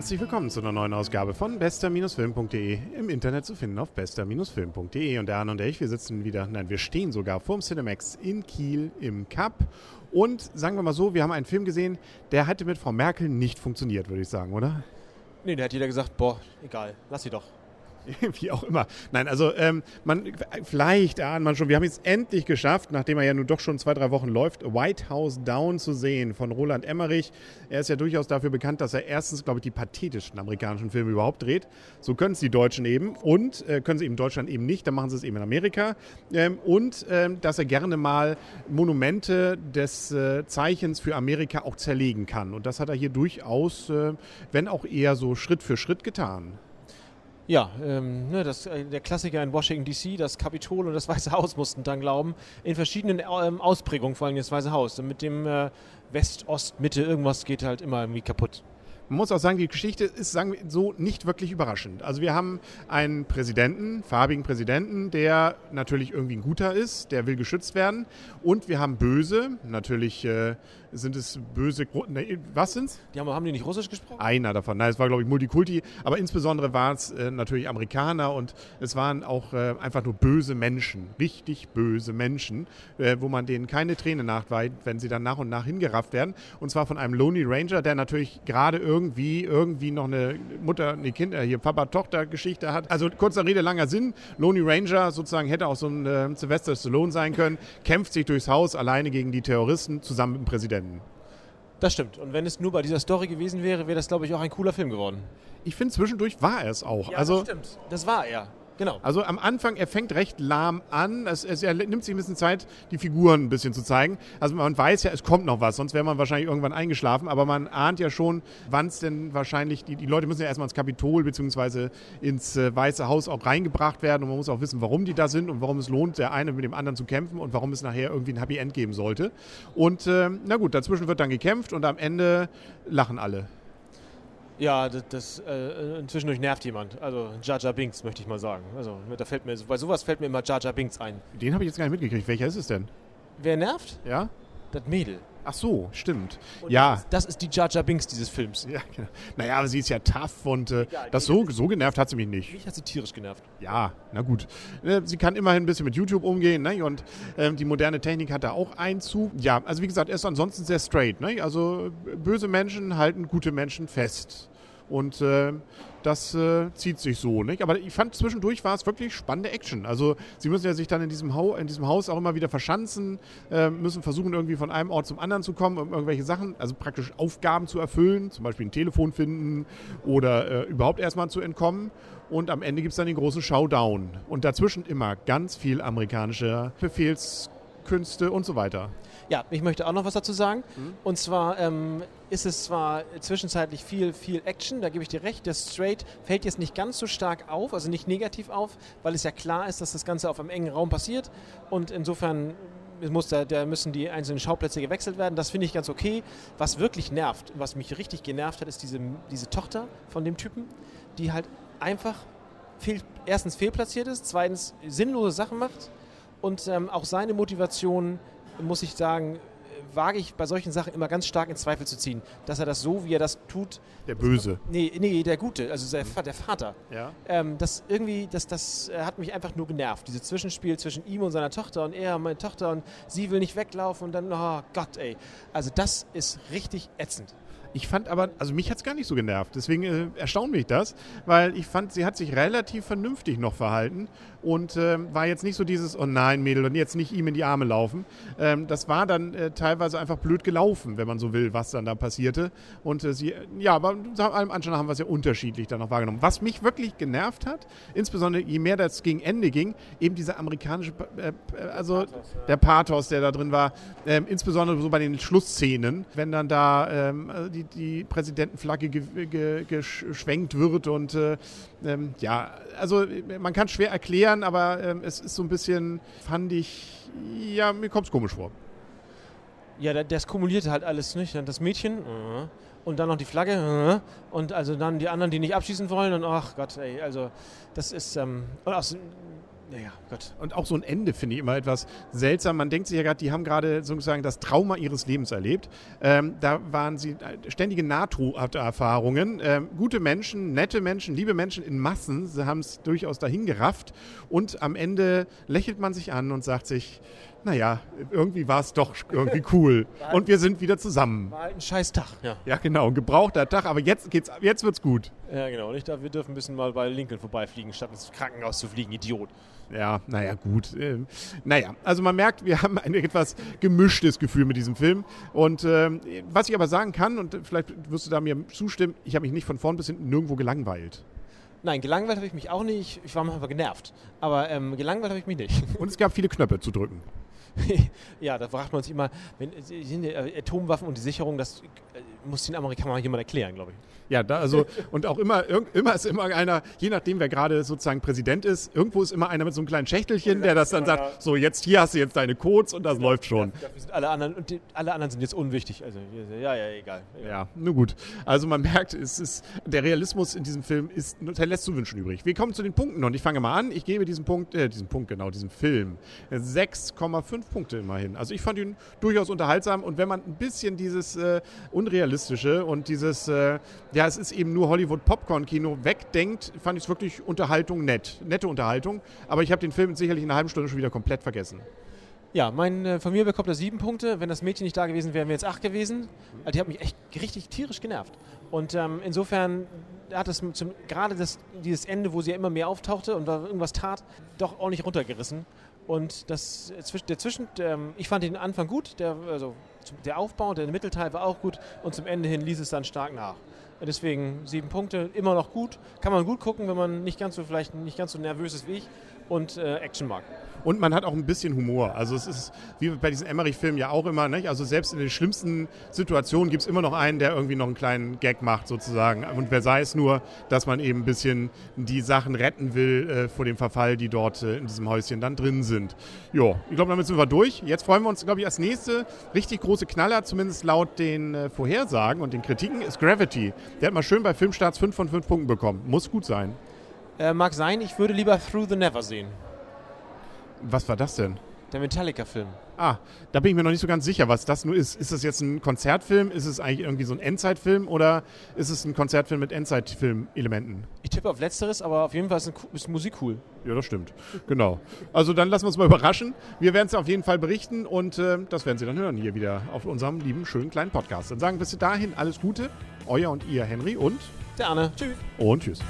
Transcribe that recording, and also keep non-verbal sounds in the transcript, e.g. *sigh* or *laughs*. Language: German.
Herzlich willkommen zu einer neuen Ausgabe von bester-film.de. Im Internet zu finden auf bester-film.de. Und der Arne und ich, wir sitzen wieder, nein, wir stehen sogar vorm Cinemax in Kiel im Cup. Und sagen wir mal so, wir haben einen Film gesehen, der hätte mit Frau Merkel nicht funktioniert, würde ich sagen, oder? Nee, da hat jeder gesagt, boah, egal, lass sie doch. *laughs* Wie auch immer. Nein, also ähm, man, vielleicht ahnt man schon, wir haben es endlich geschafft, nachdem er ja nun doch schon zwei, drei Wochen läuft, White House Down zu sehen von Roland Emmerich. Er ist ja durchaus dafür bekannt, dass er erstens, glaube ich, die pathetischsten amerikanischen Filme überhaupt dreht. So können es die Deutschen eben und äh, können sie eben in Deutschland eben nicht, dann machen sie es eben in Amerika. Ähm, und ähm, dass er gerne mal Monumente des äh, Zeichens für Amerika auch zerlegen kann. Und das hat er hier durchaus, äh, wenn auch eher so Schritt für Schritt getan. Ja, ähm, ne, das, äh, der Klassiker in Washington DC, das Kapitol und das Weiße Haus mussten dann glauben, in verschiedenen ähm, Ausprägungen, vor allem das Weiße Haus. Und mit dem äh, West, Ost, Mitte, irgendwas geht halt immer irgendwie kaputt. Man muss auch sagen, die Geschichte ist sagen wir, so nicht wirklich überraschend. Also wir haben einen Präsidenten, farbigen Präsidenten, der natürlich irgendwie ein guter ist, der will geschützt werden. Und wir haben Böse, natürlich äh, sind es böse. Ne, was sind's? Die haben, haben die nicht Russisch gesprochen? Einer davon. Nein, es war, glaube ich, Multikulti. Aber insbesondere waren es äh, natürlich Amerikaner und es waren auch äh, einfach nur böse Menschen. Richtig böse Menschen, äh, wo man denen keine Träne nachweint, wenn sie dann nach und nach hingerafft werden. Und zwar von einem Lonely Ranger, der natürlich gerade irgendwie, irgendwie noch eine Mutter, eine Kind, äh, hier Papa-Tochter-Geschichte hat. Also kurzer Rede, langer Sinn. Lonely Ranger sozusagen hätte auch so ein äh, Sylvester Stallone sein können, kämpft sich durchs Haus alleine gegen die Terroristen zusammen mit dem Präsidenten. Das stimmt. Und wenn es nur bei dieser Story gewesen wäre, wäre das, glaube ich, auch ein cooler Film geworden. Ich finde, zwischendurch war er es auch. Ja, also, das stimmt. Das war er. Genau. Also am Anfang, er fängt recht lahm an. Es, es, er nimmt sich ein bisschen Zeit, die Figuren ein bisschen zu zeigen. Also man weiß ja, es kommt noch was, sonst wäre man wahrscheinlich irgendwann eingeschlafen. Aber man ahnt ja schon, wann es denn wahrscheinlich, die, die Leute müssen ja erstmal ins Kapitol bzw. ins äh, Weiße Haus auch reingebracht werden. Und man muss auch wissen, warum die da sind und warum es lohnt, der eine mit dem anderen zu kämpfen und warum es nachher irgendwie ein Happy End geben sollte. Und äh, na gut, dazwischen wird dann gekämpft und am Ende lachen alle. Ja, das, das äh, zwischendurch nervt jemand. Also Jaja Binks, möchte ich mal sagen. Also da fällt mir, bei sowas fällt mir immer Jaja Binks ein. Den habe ich jetzt gar nicht mitgekriegt. Welcher ist es denn? Wer nervt? Ja? Das Mädel. Ach so, stimmt. Und ja. Das ist, das ist die Jaja Binks dieses Films. Ja, genau. Naja, aber sie ist ja tough und äh, das so, so genervt hat sie mich nicht. Mich hat sie tierisch genervt. Ja, na gut. Äh, sie kann immerhin ein bisschen mit YouTube umgehen ne? und ähm, die moderne Technik hat da auch Einzug. Ja, also wie gesagt, er ist ansonsten sehr straight. Ne? Also böse Menschen halten gute Menschen fest. Und äh, das äh, zieht sich so. Nicht? Aber ich fand zwischendurch war es wirklich spannende Action. Also sie müssen ja sich dann in diesem, ha in diesem Haus auch immer wieder verschanzen, äh, müssen versuchen irgendwie von einem Ort zum anderen zu kommen, um irgendwelche Sachen, also praktisch Aufgaben zu erfüllen, zum Beispiel ein Telefon finden oder äh, überhaupt erstmal zu entkommen. Und am Ende gibt es dann den großen Showdown. Und dazwischen immer ganz viel amerikanische Befehlskünste und so weiter. Ja, ich möchte auch noch was dazu sagen. Mhm. Und zwar ähm, ist es zwar zwischenzeitlich viel, viel Action, da gebe ich dir recht. Der Straight fällt jetzt nicht ganz so stark auf, also nicht negativ auf, weil es ja klar ist, dass das Ganze auf einem engen Raum passiert. Und insofern muss da, da müssen die einzelnen Schauplätze gewechselt werden. Das finde ich ganz okay. Was wirklich nervt, was mich richtig genervt hat, ist diese, diese Tochter von dem Typen, die halt einfach fehl, erstens fehlplatziert ist, zweitens sinnlose Sachen macht und ähm, auch seine Motivation muss ich sagen, wage ich bei solchen Sachen immer ganz stark in Zweifel zu ziehen, dass er das so, wie er das tut. Der Böse. Nee, nee der Gute, also der, der Vater. Ja. Ähm, das irgendwie, das, das äh, hat mich einfach nur genervt. Dieses Zwischenspiel zwischen ihm und seiner Tochter und er und meine Tochter und sie will nicht weglaufen und dann, oh Gott, ey. Also das ist richtig ätzend. Ich fand aber, also mich hat es gar nicht so genervt. Deswegen äh, erstaunt mich das, weil ich fand, sie hat sich relativ vernünftig noch verhalten und äh, war jetzt nicht so dieses, oh nein, Mädel, und jetzt nicht ihm in die Arme laufen. Ähm, das war dann äh, teilweise einfach blöd gelaufen, wenn man so will, was dann da passierte. Und äh, sie, ja, aber allem Anschein haben wir es ja unterschiedlich dann noch wahrgenommen. Was mich wirklich genervt hat, insbesondere je mehr das gegen Ende ging, eben dieser amerikanische, äh, also der Pathos, der da drin war, ähm, insbesondere so bei den Schlussszenen, wenn dann da ähm, die, die Präsidentenflagge ge, ge, geschwenkt wird und äh, ähm, ja, also man kann schwer erklären, aber ähm, es ist so ein bisschen, fand ich, ja, mir kommt es komisch vor. Ja, das kumulierte halt alles, nicht? Das Mädchen uh, und dann noch die Flagge und also dann die anderen, die nicht abschießen wollen und ach Gott, ey, also das ist, ähm, aus, Naja, Gott. Und auch so ein Ende finde ich immer etwas seltsam. Man denkt sich ja gerade, die haben gerade sozusagen das Trauma ihres Lebens erlebt. Ähm, da waren sie äh, ständige NATO-Erfahrungen. Ähm, gute Menschen, nette Menschen, liebe Menschen in Massen. Sie haben es durchaus dahin gerafft. Und am Ende lächelt man sich an und sagt sich, naja, irgendwie war es doch irgendwie cool. Und wir sind wieder zusammen. War halt ein scheiß Tag, ja. Ja, genau, ein gebrauchter Tag, aber jetzt geht's, jetzt wird's gut. Ja, genau. Nicht, wir dürfen ein bisschen mal bei Lincoln vorbeifliegen, statt ins Krankenhaus zu fliegen, Idiot. Ja, naja, gut. Ähm, naja, also man merkt, wir *laughs* haben ein etwas gemischtes Gefühl mit diesem Film. Und ähm, was ich aber sagen kann, und vielleicht wirst du da mir zustimmen, ich habe mich nicht von vorn bis hinten nirgendwo gelangweilt. Nein, gelangweilt habe ich mich auch nicht. Ich war manchmal genervt. Aber ähm, gelangweilt habe ich mich nicht. Und es gab viele Knöpfe zu drücken. *laughs* ja, da fragt man sich immer, wenn äh, Atomwaffen und die Sicherung, das äh, muss den Amerikanern jemand erklären, glaube ich. Ja, da, also und auch immer, immer ist immer einer, je nachdem wer gerade sozusagen Präsident ist, irgendwo ist immer einer mit so einem kleinen Schächtelchen, der das dann sagt, so jetzt hier hast du jetzt deine Codes und das ja, läuft schon. Ja, sind alle anderen und die, alle anderen sind jetzt unwichtig. Also ja, ja, egal. Ja, nur gut. Also man merkt, es ist der Realismus in diesem Film ist lässt zu wünschen übrig. Wir kommen zu den Punkten und ich fange mal an. Ich gebe diesem Punkt, äh, diesen Punkt genau, diesem Film 6,5 Punkte immerhin. Also ich fand ihn durchaus unterhaltsam und wenn man ein bisschen dieses äh, unrealistische und dieses äh, ja, es ist eben nur Hollywood-Popcorn-Kino, wegdenkt, fand ich es wirklich Unterhaltung nett. Nette Unterhaltung. Aber ich habe den Film sicherlich in einer halben Stunde schon wieder komplett vergessen. Ja, mein, äh, von mir bekommt er sieben Punkte. Wenn das Mädchen nicht da gewesen wäre, wären wir jetzt acht gewesen. Also die hat mich echt richtig tierisch genervt. Und ähm, insofern hat es gerade das, dieses Ende, wo sie ja immer mehr auftauchte und irgendwas tat, doch ordentlich runtergerissen. Und das, der Zwischen, ähm, ich fand den Anfang gut, der, also der Aufbau, der Mittelteil war auch gut und zum Ende hin ließ es dann stark nach. Deswegen sieben Punkte, immer noch gut. Kann man gut gucken, wenn man nicht ganz so vielleicht nicht ganz so nervös ist wie ich und äh, Action mag. Und man hat auch ein bisschen Humor. Also es ist wie bei diesen Emmerich-Filmen ja auch immer, nicht? also selbst in den schlimmsten Situationen gibt es immer noch einen, der irgendwie noch einen kleinen Gag macht sozusagen. Und wer sei es nur, dass man eben ein bisschen die Sachen retten will äh, vor dem Verfall, die dort äh, in diesem Häuschen dann drin sind. Ja, ich glaube, damit sind wir durch. Jetzt freuen wir uns, glaube ich, als nächste richtig große Knaller, zumindest laut den äh, Vorhersagen und den Kritiken, ist Gravity. Der hat mal schön bei Filmstarts 5 von 5 Punkten bekommen. Muss gut sein. Äh, mag sein, ich würde lieber Through the Never sehen. Was war das denn? Der Metallica-Film. Ah, da bin ich mir noch nicht so ganz sicher, was das nur ist. Ist das jetzt ein Konzertfilm? Ist es eigentlich irgendwie so ein Endzeitfilm oder ist es ein Konzertfilm mit Endzeitfilm-Elementen? Ich tippe auf Letzteres, aber auf jeden Fall ist, ist Musik cool. Ja, das stimmt. Genau. Also dann lassen wir uns mal überraschen. Wir werden es auf jeden Fall berichten und äh, das werden Sie dann hören hier wieder auf unserem lieben, schönen kleinen Podcast. Dann sagen wir bis dahin alles Gute. Euer und ihr Henry und der Anne. Tschüss. Und tschüss.